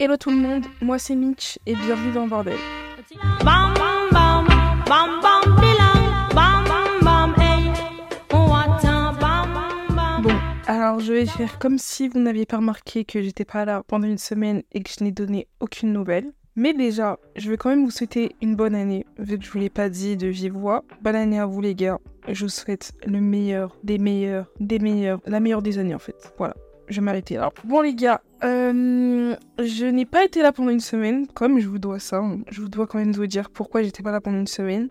Hello tout le monde, moi c'est Mitch et bienvenue dans Bordel. Bam bam bam, hey. Bon, alors je vais faire comme si vous n'aviez pas remarqué que j'étais pas là pendant une semaine et que je n'ai donné aucune nouvelle. Mais déjà, je vais quand même vous souhaiter une bonne année, vu que je vous l'ai pas dit de vive voix. Bonne année à vous les gars. Je vous souhaite le meilleur, des meilleurs, des meilleurs, la meilleure des années en fait. Voilà, je vais m'arrêter là. Bon les gars, euh, je n'ai pas été là pendant une semaine, comme je vous dois ça. Je vous dois quand même vous dire pourquoi j'étais pas là pendant une semaine.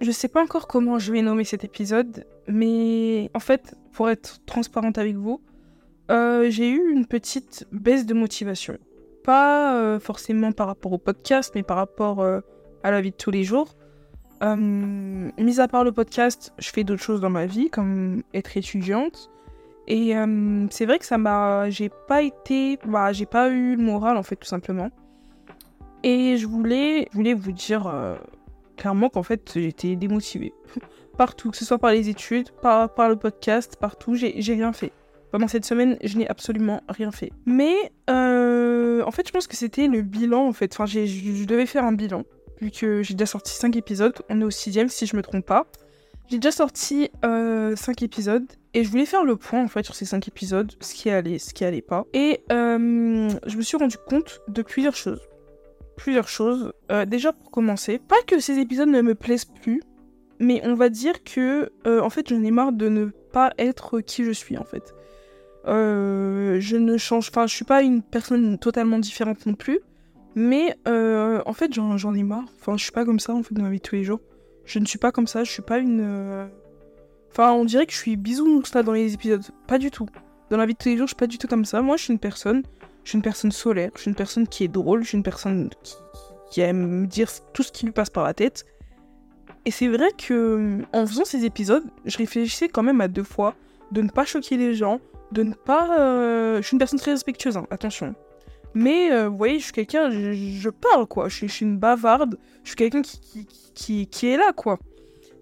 Je sais pas encore comment je vais nommer cet épisode, mais en fait, pour être transparente avec vous, euh, j'ai eu une petite baisse de motivation. Pas euh, forcément par rapport au podcast, mais par rapport à la vie de tous les jours. Mis à part le podcast, je fais d'autres choses dans ma vie, comme être étudiante. Et euh, c'est vrai que ça m'a. J'ai pas été. Bah, j'ai pas eu le moral, en fait, tout simplement. Et je voulais, je voulais vous dire euh, clairement qu'en fait, j'étais démotivée. partout, que ce soit par les études, par, par le podcast, partout, j'ai rien fait. Pendant cette semaine, je n'ai absolument rien fait. Mais euh, en fait, je pense que c'était le bilan, en fait. Enfin, je devais faire un bilan, vu que j'ai déjà sorti 5 épisodes. On est au sixième, si je me trompe pas. J'ai déjà sorti 5 épisodes et je voulais faire le point en fait sur ces 5 épisodes, ce qui allait, ce qui allait pas. Et euh, je me suis rendu compte de plusieurs choses. Plusieurs choses. Euh, déjà pour commencer, pas que ces épisodes ne me plaisent plus, mais on va dire que euh, en fait j'en ai marre de ne pas être qui je suis en fait. Euh, je ne change, enfin je suis pas une personne totalement différente non plus, mais euh, en fait j'en ai marre. Enfin je suis pas comme ça en fait dans la vie de tous les jours. Je ne suis pas comme ça, je suis pas une. euh, Enfin, on dirait que je suis bisounours là dans les épisodes. Pas du tout. Dans la vie de tous les jours, je suis pas du tout comme ça. Moi, je suis une personne. Je suis une personne solaire. Je suis une personne qui est drôle. Je suis une personne qui, aime me dire tout ce qui lui passe par la tête. Et c'est vrai que en faisant ces épisodes, je réfléchissais quand même à deux fois de ne pas choquer les gens, de ne pas. euh, Je suis une personne très respectueuse, hein, attention. Mais euh, vous voyez, je suis quelqu'un, je, parle quoi. Je suis, une bavarde. Je suis quelqu'un qui, qui, qui, est là quoi.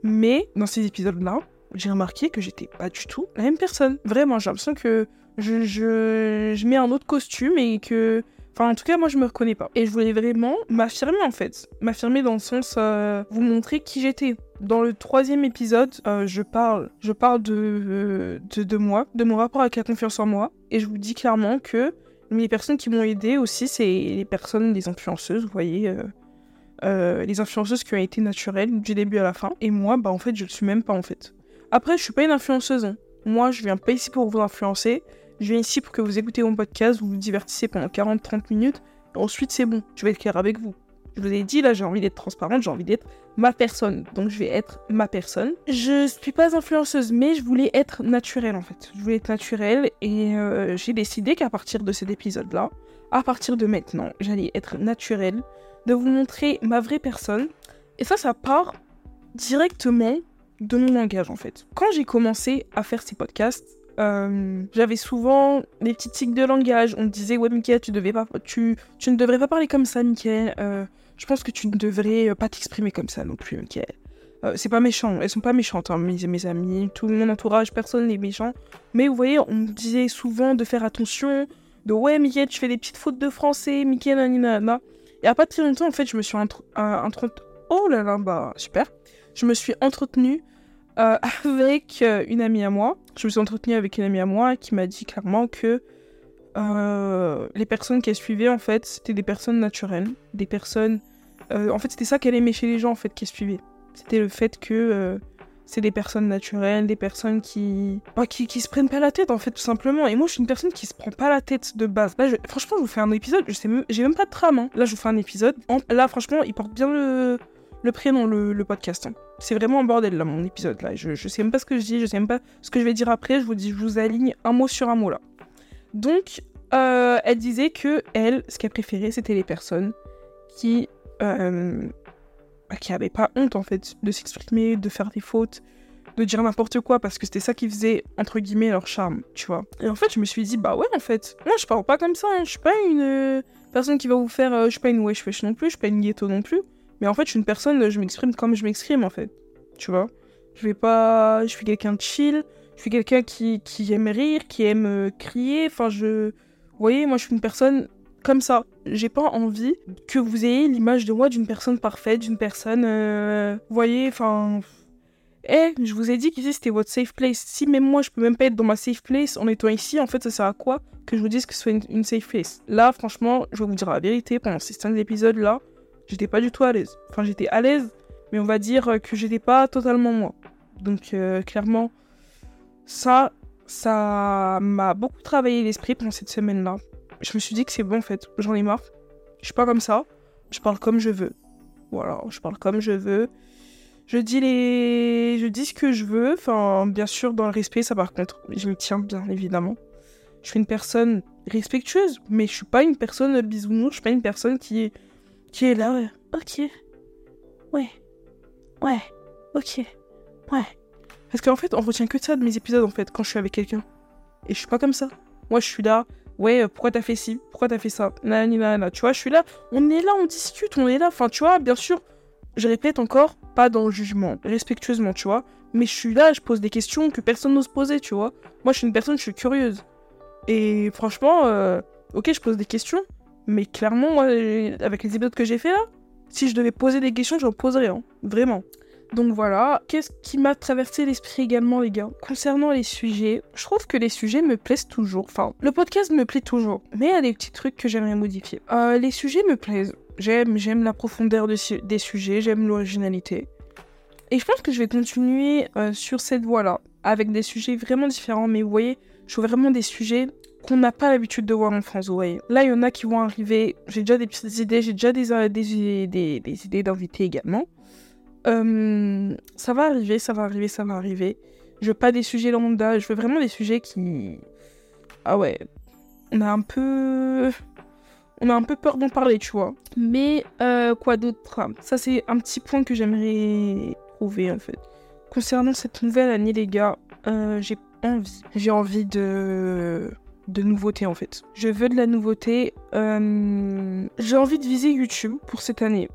Mais dans ces épisodes-là, j'ai remarqué que j'étais pas du tout la même personne. Vraiment, j'ai l'impression que je, je, mets un autre costume et que. Enfin, en tout cas, moi, je me reconnais pas. Et je voulais vraiment m'affirmer, en fait. M'affirmer dans le sens euh, vous montrer qui j'étais. Dans le troisième épisode, euh, je parle, je parle de moi, de mon rapport avec la confiance en moi. Et je vous dis clairement que les personnes qui m'ont aidé aussi, c'est les personnes, les influenceuses, vous voyez. euh, euh, les influenceuses qui ont été naturelles du début à la fin. Et moi, bah en fait, je le suis même pas en fait. Après, je suis pas une influenceuse. hein. Moi, je viens pas ici pour vous influencer. Je viens ici pour que vous écoutez mon podcast, vous vous divertissez pendant 40-30 minutes. Ensuite, c'est bon. Je vais être clair avec vous. Je vous ai dit, là, j'ai envie d'être transparente, j'ai envie d'être ma personne. Donc, je vais être ma personne. Je suis pas influenceuse, mais je voulais être naturelle, en fait. Je voulais être naturelle et euh, j'ai décidé qu'à partir de cet épisode-là, à partir de maintenant, j'allais être naturelle, de vous montrer ma vraie personne. Et ça, ça part directement de mon langage en fait. Quand j'ai commencé à faire ces podcasts, euh, j'avais souvent des petits tics de langage. On me disait ouais Mickaël, tu ne devrais pas parler comme ça, Mickaël. Euh, je pense que tu ne devrais euh, pas t'exprimer comme ça non plus, Mickaël. C'est pas méchant, elles sont pas méchantes, hein, mes, amis, tout mon entourage, personne n'est méchant. Mais vous voyez, on me disait souvent de faire attention, de ouais Mickaël, tu fais des petites fautes de français, Mickaël, nanana. Et à pas très longtemps, en fait, je me suis entre... entre... Oh là là, bah super. Je me suis entretenue avec une amie à moi. Je me suis entretenue avec une amie à moi qui m'a dit clairement que euh, les personnes qu'elle suivait, en fait, c'était des personnes naturelles. Des personnes... euh, en fait, c'était ça qu'elle aimait chez les gens, en fait, qu'elle suivait. C'était le fait que euh, c'est des personnes naturelles, des personnes qui... bah, qui... qui se prennent pas la tête, en fait, tout simplement. Et moi, je suis une personne qui se prend pas la tête de base. Là, franchement, je vous fais un épisode, je sais même... j'ai même pas de trame. hein. Là, je vous fais un épisode. Là, franchement, il porte bien le, le prénom, le, le podcast. C'est vraiment un bordel là, mon épisode là. Je, sais même pas ce que je dis, je sais même pas ce que je vais dire après. Je vous dis, je vous aligne un mot sur un mot là. Donc, euh, elle disait que elle, ce qu'elle préférait, c'était les personnes qui euh, bah, qui avaient pas honte en fait de s'exprimer, de faire des fautes, de dire n'importe quoi parce que c'était ça qui faisait entre guillemets leur charme, tu vois. Et en fait, je me suis dit bah ouais en fait, moi je parle pas comme ça. hein. Je suis pas une euh, personne qui va vous faire, euh, je suis pas une wesh wesh non plus, je suis pas une ghetto non plus. Mais en fait, je suis une personne, je m'exprime comme je m'exprime, en fait. Tu vois? Je vais pas... Je suis quelqu'un de chill, je suis quelqu'un qui, qui aime rire, qui aime euh, crier. Enfin, je... Vous voyez, moi, je suis une personne comme ça. J'ai pas envie que vous ayez l'image de moi d'une personne parfaite, d'une personne. euh, vous voyez, enfin. Eh, je vous ai dit qu'ici c'était votre safe place. Si même moi je peux même pas être dans ma safe place en étant ici, en fait, ça sert à quoi que je vous dise que ce soit une, une safe place? Là, franchement, je vais vous dire la vérité, pendant ces 5 épisodes là, j'étais pas du tout à l'aise. Enfin, j'étais à l'aise, mais on va dire que j'étais pas totalement moi. Donc, euh, clairement, ça, ça m'a beaucoup travaillé l'esprit pendant cette semaine-là. Je me suis dit que c'est bon en fait, j'en ai marre. Je suis pas comme ça, je parle comme je veux. Voilà, je parle comme je veux. Je dis les, je dis ce que je veux. Enfin, bien sûr dans le respect, ça par contre, je me tiens bien évidemment. Je suis une personne respectueuse, mais je suis pas une personne bisounours. Je suis pas une personne qui est, qui est là. ouais. Ok, ouais, ouais, ok, ouais. Parce qu'en fait, on retient que ça de mes épisodes en fait quand je suis avec quelqu'un. Et je suis pas comme ça. Moi, je suis là. Ouais, euh, pourquoi t'as fait ci? Pourquoi t'as fait ça? Nanana. Tu vois, je suis là. On est là, on discute, on est là. Enfin, tu vois, bien sûr, je répète encore, pas dans le jugement, respectueusement, tu vois. Mais je suis là, je pose des questions que personne n'ose poser, tu vois. Moi, je suis une personne, je suis curieuse. Et franchement, euh, ok, je pose des questions. Mais clairement, avec les épisodes que j'ai fait là, si je devais poser des questions, j'en poserais, hein. Vraiment. Donc voilà, qu'est-ce qui m'a traversé l'esprit également, les gars? Concernant les sujets, je trouve que les sujets me plaisent toujours. Enfin, le podcast me plaît toujours, mais il y a des petits trucs que j'aimerais modifier. Euh, les sujets me plaisent. J'aime, j'aime la profondeur des sujets, j'aime l'originalité. Et je pense que je vais continuer euh, sur cette voie-là, avec des sujets vraiment différents. Mais vous voyez, je vois vraiment des sujets qu'on n'a pas l'habitude de voir en France, vous voyez. Là, il y en a qui vont arriver. J'ai déjà des petites idées, j'ai déjà des, euh, des, des, idées d'invités également. Euh, ça va arriver, ça va arriver, ça va arriver. Je veux pas des sujets lambda, je veux vraiment des sujets qui. Ah ouais. On a un peu. On a un peu peur d'en parler, tu vois. Mais euh, quoi d'autre? Ça, c'est un petit point que j'aimerais trouver en fait. Concernant cette nouvelle année, les gars, j'ai envie. J'ai envie de de nouveautés en fait. Je veux de la nouveauté. Euh, J'ai envie de viser YouTube pour cette année.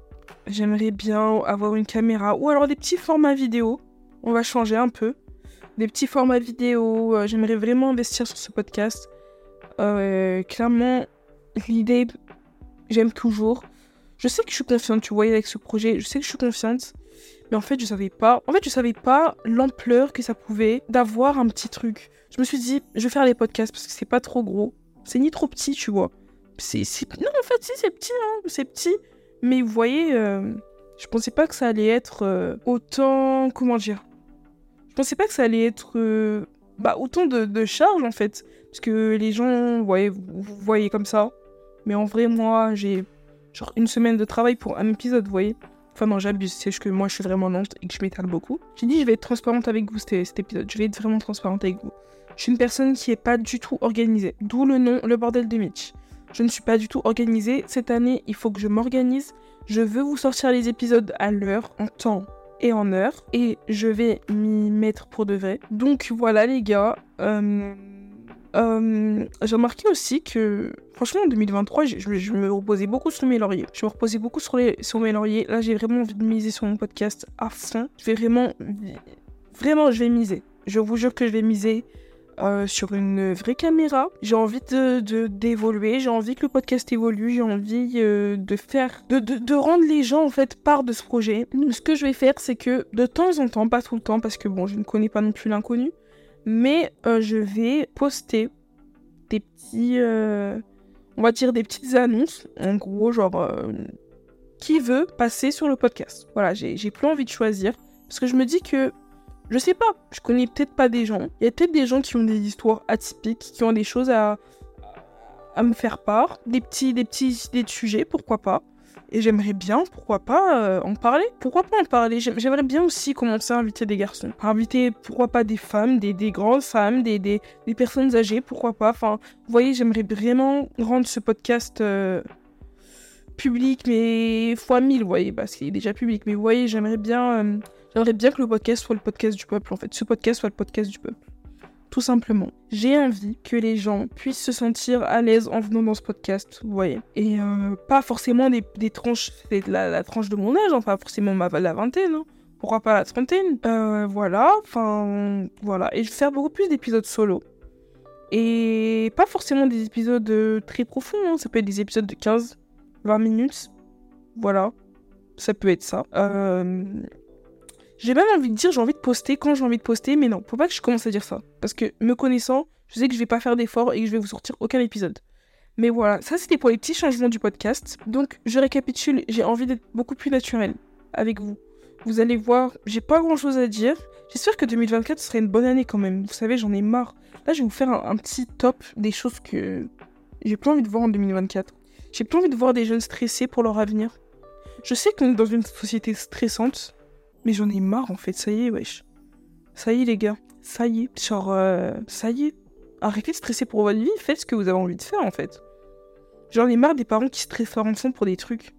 J'aimerais bien avoir une caméra ou alors des petits formats vidéo. On va changer un peu. Des petits formats vidéo. euh, J'aimerais vraiment investir sur ce podcast. Euh, clairement, l'idée, j'aime toujours. Je sais que je suis confiante, tu vois, avec ce projet. Je sais que je suis confiante. Mais en fait, je savais pas. En fait, je savais pas l'ampleur que ça pouvait d'avoir un petit truc. Je me suis dit, je vais faire les podcasts parce que c'est pas trop gros. C'est ni trop petit, tu vois. C'est, Non, en fait, si, c'est petit, hein. C'est petit. Mais vous voyez, euh, je pensais pas que ça allait être euh, autant. Comment dire? Je pensais pas que ça allait être. euh, Bah, autant de, de charge, en fait. Parce que les gens, vous, vous voyez comme ça. Mais en vrai, moi, j'ai genre une semaine de travail pour un épisode, vous voyez. Enfin, j'abuse. C'est que moi, je suis vraiment lente et que je m'étale beaucoup. J'ai dit, je vais être transparente avec vous cet, cet épisode. Je vais être vraiment transparente avec vous. Je suis une personne qui est pas du tout organisée. D'où le nom, le bordel de Mitch. Je ne suis pas du tout organisée. Cette année, il faut que je m'organise. Je veux vous sortir les épisodes à l'heure, en temps et en heure. Et je vais m'y mettre pour de vrai. Donc voilà, les gars. Euh, euh, J'ai remarqué aussi que, franchement, en 2023, je, me reposais beaucoup sur mes lauriers. Je me reposais beaucoup sur, les, sur mes lauriers. Là, j'ai vraiment envie de miser sur mon podcast à fond. Je vais vraiment. Vraiment, je vais miser. Je vous jure que je vais miser euh, sur une vraie caméra. J'ai envie de d'évoluer, j'ai envie que le podcast évolue, j'ai envie euh, de faire, de, de rendre les gens en fait part de ce projet. Ce que je vais faire, c'est que de temps en temps, pas tout le temps, parce que bon, je ne connais pas non plus l'inconnu, mais euh, je vais poster des petits, euh, on va dire des petites annonces, en gros, genre euh, qui veut passer sur le podcast. Voilà, j'ai plus envie de choisir parce que je me dis que je sais pas, je connais peut-être pas des gens. Il y a peut-être des gens qui ont des histoires atypiques, qui ont des choses à, à me faire part, des petits, des petits idées de sujets, pourquoi pas. Et j'aimerais bien, pourquoi pas, euh, en parler. Pourquoi pas en parler? J'aim- J'aimerais bien aussi commencer à inviter des garçons? Inviter, pourquoi pas, des femmes, des, des grandes femmes, des, des, des personnes âgées, pourquoi pas? Enfin, vous voyez, j'aimerais vraiment rendre ce podcast euh, public, mais fois mille, vous voyez, parce qu'il est déjà public. Mais vous voyez, j'aimerais bien, euh, j'aimerais bien que le podcast soit le podcast du peuple, en fait. Ce podcast soit le podcast du peuple. Tout simplement. J'ai envie que les gens puissent se sentir à l'aise en venant dans ce podcast, vous voyez. Et euh, pas forcément des, tranches, c'est la, tranche de mon âge, hein, pas forcément ma, la vingtaine, hein. Pourquoi pas la trentaine Euh, Voilà, enfin, voilà. Et je beaucoup plus d'épisodes solo. Et pas forcément des épisodes euh, très profonds, hein. ça peut être des épisodes de 15, 20 minutes. Voilà, ça peut être ça. J'ai même envie de dire, j'ai envie de poster quand j'ai envie de poster, mais non, faut pas que je commence à dire ça. Parce que me connaissant, je sais que je vais pas faire d'efforts et que je vais vous sortir aucun épisode. Mais voilà, ça c'était pour les petits changements du podcast. Donc je récapitule, j'ai envie d'être beaucoup plus naturel avec vous. Vous allez voir, j'ai pas grand chose à dire. J'espère que 2024 serait une bonne année quand même. Vous savez, j'en ai marre. Là, je vais vous faire un, un petit top des choses que j'ai plus envie de voir en 2024. J'ai plus envie de voir des jeunes stressés pour leur avenir. Je sais qu'on est dans une société stressante, mais j'en ai marre en fait. Ça y est, wesh. Ça y est, les gars. Ça y est. Genre, euh, ça y est. Arrêtez de stresser pour votre vie. Faites ce que vous avez envie de faire en fait. J'en ai marre des parents qui stressent leur enfant pour des trucs.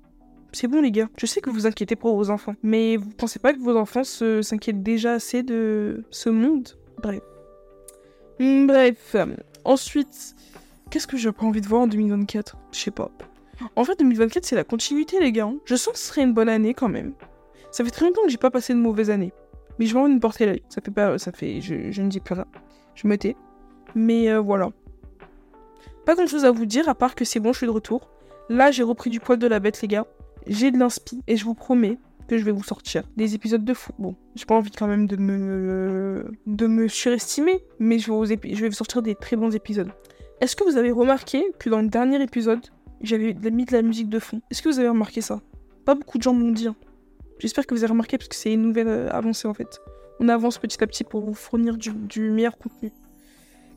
C'est bon, les gars. Je sais que vous inquiétez pour vos enfants. Mais vous pensez pas que vos enfants s'inquiètent déjà assez de ce monde? Bref. Hmm, Bref. Ensuite, qu'est-ce que j'ai pas envie de voir en 2024 Je sais pas. En fait, 2024, c'est la continuité, les gars. hein. Je sens que ce serait une bonne année quand même. Ça fait très longtemps que j'ai pas passé de mauvaise année. Mais je vais me porter l'œil. Ça fait pas. Ça fait. Je, ne dis plus rien. Je me tais. Mais euh, voilà. Pas grand chose à vous dire à part que c'est bon, je suis de retour. Là, j'ai repris du poil de la bête, les gars. J'ai de l'inspi et je vous promets que je vais vous sortir des épisodes de fou. Bon, j'ai pas envie quand même de me de me surestimer, mais je vais vous, je vais vous sortir des très bons épisodes. Est-ce que vous avez remarqué que dans le dernier épisode, j'avais mis de la musique de fond? Est-ce que vous avez remarqué ça? Pas beaucoup de gens m'ont dit. hein. J'espère que vous avez remarqué parce que c'est une nouvelle euh, avancée en fait. On avance petit à petit pour vous fournir du, meilleur contenu.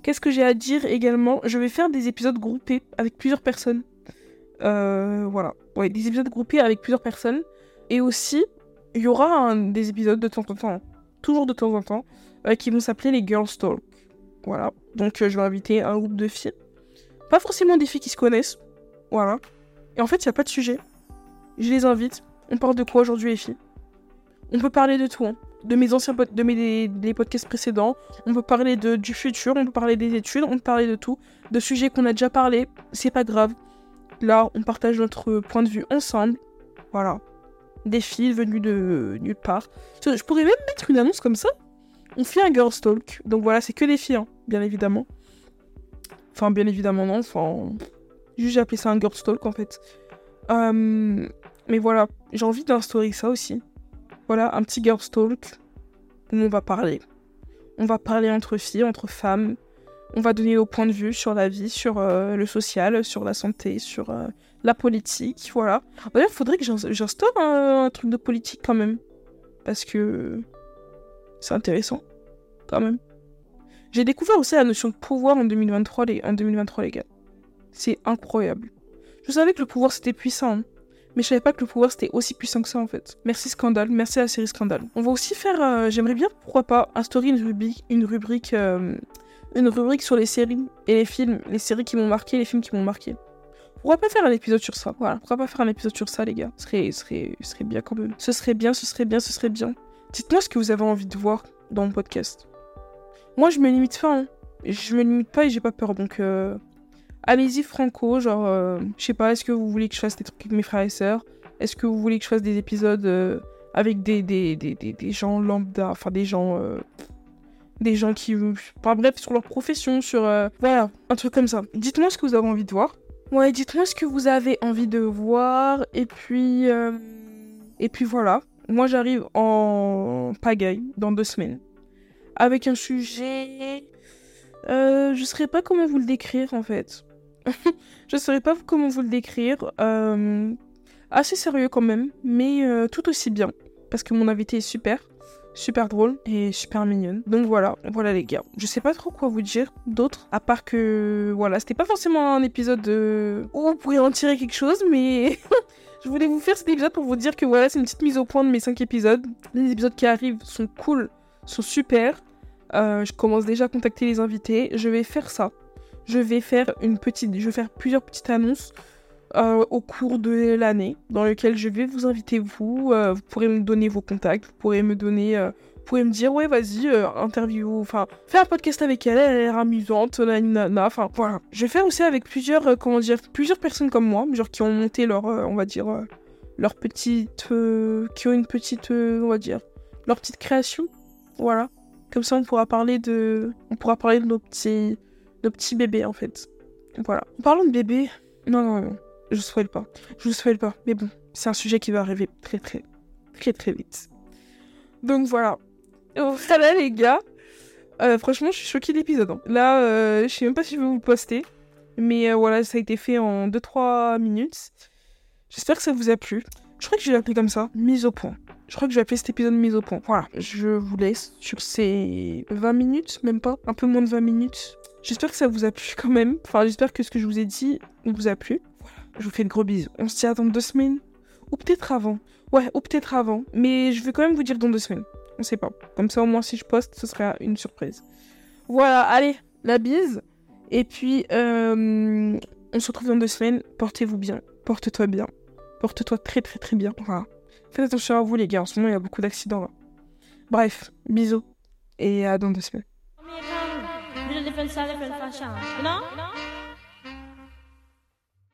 Qu'est-ce que j'ai à dire également? Je vais faire des épisodes groupés avec plusieurs personnes. Euh, voilà. Ouais, des épisodes groupés avec plusieurs personnes. Et aussi, il y aura des épisodes de temps en temps, toujours de temps en temps, euh, qui vont s'appeler les Girls Talk. Voilà. Donc je vais inviter un groupe de filles. Pas forcément des filles qui se connaissent. Voilà. Et en fait, il n'y a pas de sujet. Je les invite. On parle de quoi aujourd'hui, les filles? On peut parler de tout. hein. De mes anciens de mes des podcasts précédents. On peut parler de, du futur. On peut parler des études. On peut parler de tout. De sujets qu'on a déjà parlé. C'est pas grave. Là, on partage notre point de vue ensemble. Voilà. Des filles venues de nulle part. Je pourrais même mettre une annonce comme ça. On fait un girls talk. Donc voilà, c'est que des filles, hein, bien évidemment. Enfin, bien évidemment, non. Enfin, juste j'ai appelé ça un girls talk en fait. Euh, mais voilà, j'ai envie d'instaurer ça aussi. Voilà, un petit girls talk où on va parler. On va parler entre filles, entre femmes. On va donner nos points de vue sur la vie, sur euh, le social, sur la santé, sur euh, la politique, voilà. D'ailleurs, il faudrait que j'ins- j'instaure un, un truc de politique quand même. Parce que c'est intéressant, quand même. J'ai découvert aussi la notion de pouvoir en 2023, les, en 2023, les gars. C'est incroyable. Je savais que le pouvoir c'était puissant, hein, mais je savais pas que le pouvoir c'était aussi puissant que ça en fait. Merci Scandale, merci à la série Scandale. On va aussi faire, euh, j'aimerais bien, pourquoi pas, instaurer une rubrique, une rubrique, euh, une rubrique sur les séries et les films, les séries qui m'ont marqué, les films qui m'ont marqué. Pourquoi pas faire un épisode sur ça Voilà, pourquoi pas faire un épisode sur ça, les gars Ce serait, serait, serait bien quand même. Ce serait bien, ce serait bien, ce serait bien. Dites-moi ce que vous avez envie de voir dans mon podcast. Moi, je me limite pas, hein. Je me limite pas et j'ai pas peur, donc euh, allez-y franco, genre, euh, je sais pas, est-ce que vous voulez que je fasse des trucs avec mes frères et sœurs? Est-ce que vous voulez que je fasse des épisodes euh, avec des, gens lambda, enfin des gens... euh, des gens qui... Enfin bref, sur leur profession, sur... voilà, un truc comme ça. Dites-moi ce que vous avez envie de voir. Ouais, dites-moi ce que vous avez envie de voir, et puis... Et puis voilà. Moi, j'arrive en pagaille dans deux semaines. Avec un sujet... Je saurais pas comment vous le décrire, en fait. je saurais pas comment vous le décrire. Euh, assez sérieux quand même, mais euh, tout aussi bien. Parce que mon invité est super, super drôle et super mignonne. Donc voilà, voilà les gars. Je sais pas trop quoi vous dire d'autre, à part que voilà, c'était pas forcément un épisode de... où vous pourriez en tirer quelque chose, mais je voulais vous faire cet épisode pour vous dire que voilà, c'est une petite mise au point de mes 5 épisodes. Les épisodes qui arrivent sont cool, sont super. Euh, je commence déjà à contacter les invités. Je vais faire ça. Je vais faire une petite, je vais faire plusieurs petites annonces euh, au cours de l'année, dans lequel je vais vous inviter vous. euh, vous pourrez me donner vos contacts. Vous pourrez me donner, euh, vous pourrez me dire ouais vas-y interview, enfin fais un podcast avec elle. Elle a l'air amusante, nanana. Enfin voilà. Je vais faire aussi avec plusieurs, comment dire, plusieurs personnes comme moi, genre qui ont monté leur, on va dire, leur petite, qui ont une petite, on va dire, leur petite création. Voilà. Comme ça, on pourra parler de, on pourra parler de nos petits, nos petits bébés en fait. Voilà. En parlant de bébés, non, non, non, je souhaite pas. Je vous souhaite pas. Mais bon, c'est un sujet qui va arriver très, très, très, très vite. Donc voilà. Voilà les gars. Euh, franchement, je suis choquée de l'épisode. hein. Là, euh, je sais même pas si je vais vous le poster. Mais euh, voilà, ça a été fait en 2-3 minutes. J'espère que ça vous a plu. Je crois que je vais l'appeler comme ça, mise au point. Je crois que je vais appeler cet épisode mise au point. Voilà, je vous laisse sur ces 20 minutes, même pas, un peu moins de 20 minutes. J'espère que ça vous a plu quand même. Enfin, j'espère que ce que je vous ai dit vous a plu. Voilà, je vous fais de gros bisous. On se dit dans deux semaines. Ou peut-être avant. Ouais, ou peut-être avant. Mais je vais quand même vous dire dans deux semaines. On sait pas. Comme ça, au moins, si je poste, ce sera une surprise. Voilà, allez, la bise. Et puis, euh, on se retrouve dans deux semaines. Portez-vous bien. Porte-toi bien. Porte-toi très, très, très bien. Voilà. Faites attention à vous, les gars. En ce moment, il y a beaucoup d'accidents là. Bref, bisous. Et à dans deux semaines. different style, different fashion, you know? You know?